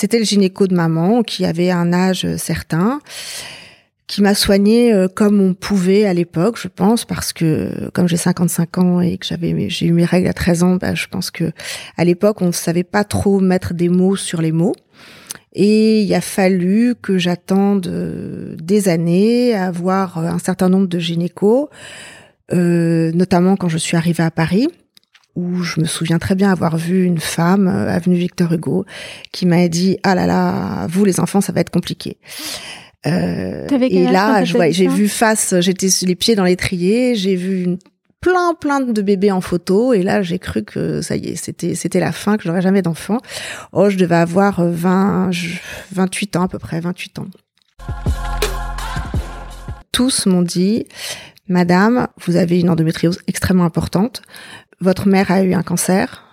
C'était le gynéco de maman qui avait un âge certain, qui m'a soignée euh, comme on pouvait à l'époque, je pense, parce que comme j'ai 55 ans et que j'avais j'ai eu mes règles à 13 ans, bah, je pense que à l'époque on ne savait pas trop mettre des mots sur les mots. Et il a fallu que j'attende euh, des années à avoir un certain nombre de gynécos, euh, notamment quand je suis arrivée à Paris où je me souviens très bien avoir vu une femme, euh, avenue Victor Hugo, qui m'a dit ah là là, vous les enfants, ça va être compliqué. Euh, et là, j'ai vu face, j'étais les pieds dans l'étrier, j'ai vu plein plein de bébés en photo et là j'ai cru que ça y est c'était c'était la fin que j'aurais jamais d'enfants oh je devais avoir 20 28 ans à peu près 28 ans tous m'ont dit madame vous avez une endométriose extrêmement importante votre mère a eu un cancer.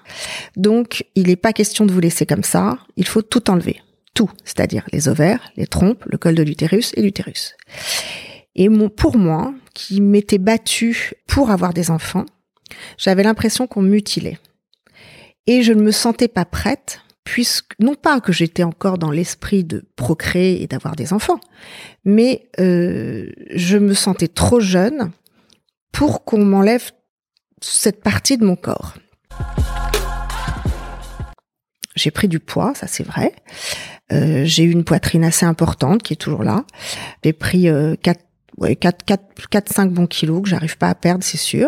Donc, il n'est pas question de vous laisser comme ça. Il faut tout enlever. Tout. C'est-à-dire les ovaires, les trompes, le col de l'utérus et l'utérus. Et pour moi, qui m'étais battue pour avoir des enfants, j'avais l'impression qu'on mutilait. Et je ne me sentais pas prête, puisque, non pas que j'étais encore dans l'esprit de procréer et d'avoir des enfants, mais euh, je me sentais trop jeune pour qu'on m'enlève cette partie de mon corps. J'ai pris du poids, ça c'est vrai. Euh, j'ai eu une poitrine assez importante qui est toujours là. J'ai pris euh, 4, ouais, 4, 4, 4, 5 bons kilos que j'arrive pas à perdre, c'est sûr.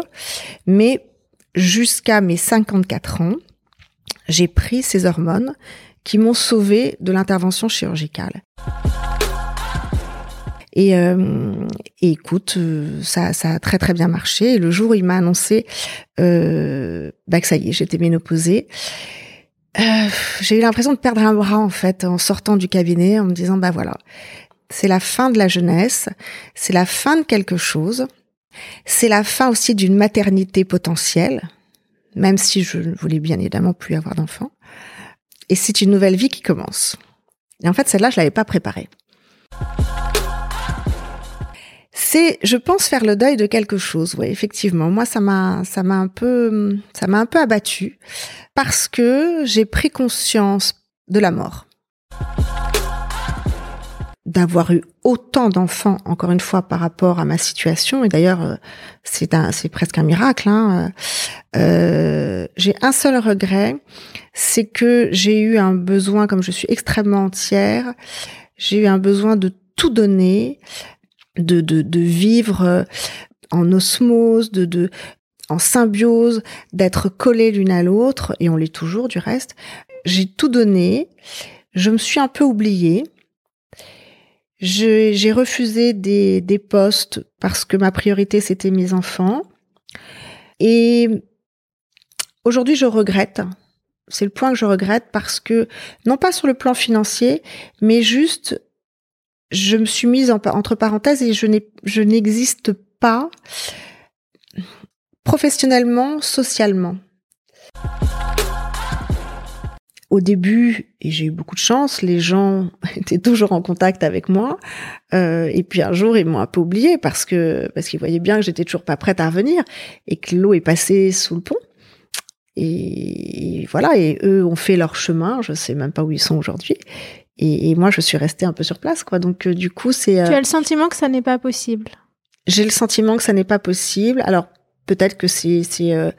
Mais jusqu'à mes 54 ans, j'ai pris ces hormones qui m'ont sauvé de l'intervention chirurgicale. Et, euh, écoute, euh, ça, ça a très très bien marché. Et le jour où il m'a annoncé euh, bah que ça y est, j'étais ménopausée, euh, j'ai eu l'impression de perdre un bras en fait en sortant du cabinet, en me disant bah voilà, c'est la fin de la jeunesse, c'est la fin de quelque chose, c'est la fin aussi d'une maternité potentielle, même si je ne voulais bien évidemment plus avoir d'enfants. Et c'est une nouvelle vie qui commence. Et en fait, celle-là, je l'avais pas préparée c'est, je pense, faire le deuil de quelque chose. Oui, effectivement. Moi, ça m'a, ça m'a un peu, ça m'a un peu abattu parce que j'ai pris conscience de la mort. D'avoir eu autant d'enfants, encore une fois, par rapport à ma situation, et d'ailleurs, euh, c'est presque un miracle. Hein. Euh, j'ai un seul regret, c'est que j'ai eu un besoin, comme je suis extrêmement entière, j'ai eu un besoin de tout donner, de vivre euh, en osmose, de, de, en symbiose, d'être collés l'une à l'autre, et on l'est toujours du reste. J'ai tout donné, je me suis un peu oubliée, j'ai refusé des, des postes parce que ma priorité c'était mes enfants. Et aujourd'hui, je regrette. C'est le point que je regrette parce que, non pas sur le plan financier, mais juste, je me suis mise entre parenthèses et je n'existe pas professionnellement, socialement. Au début, et j'ai eu beaucoup de chance, les gens étaient toujours en contact avec moi. Euh, et puis un jour, ils m'ont un peu oublié parce que parce qu'ils voyaient bien que j'étais toujours pas prête à revenir et que l'eau est passée sous le pont. Et voilà, et eux ont fait leur chemin. Je sais même pas où ils sont aujourd'hui. Et, moi, je suis restée un peu sur place, quoi. Donc euh, du coup, c'est. Tu as le sentiment que ça n'est pas possible? J'ai le sentiment que ça n'est pas possible. Alors peut-être que c'est c'est euh,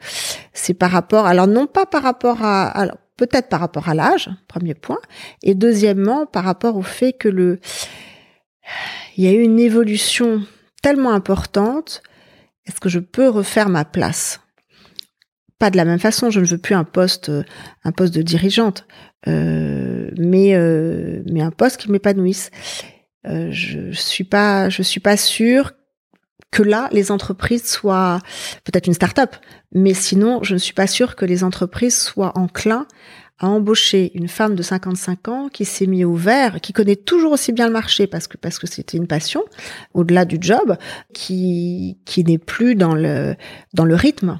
c'est par rapport alors non pas par rapport à alors peut-être par rapport à l'âge premier point et deuxièmement par rapport au fait que le il y a eu une évolution tellement importante est-ce que je peux refaire ma place? Pas de la même façon je ne veux plus un poste un poste de dirigeante euh, mais euh, mais un poste qui m'épanouisse. Euh, je suis pas je suis pas sûre que là, les entreprises soient peut-être une start-up, mais sinon, je ne suis pas sûre que les entreprises soient enclins à embaucher une femme de 55 ans qui s'est mise au vert, qui connaît toujours aussi bien le marché parce que parce que c'était une passion au-delà du job, qui qui n'est plus dans le dans le rythme.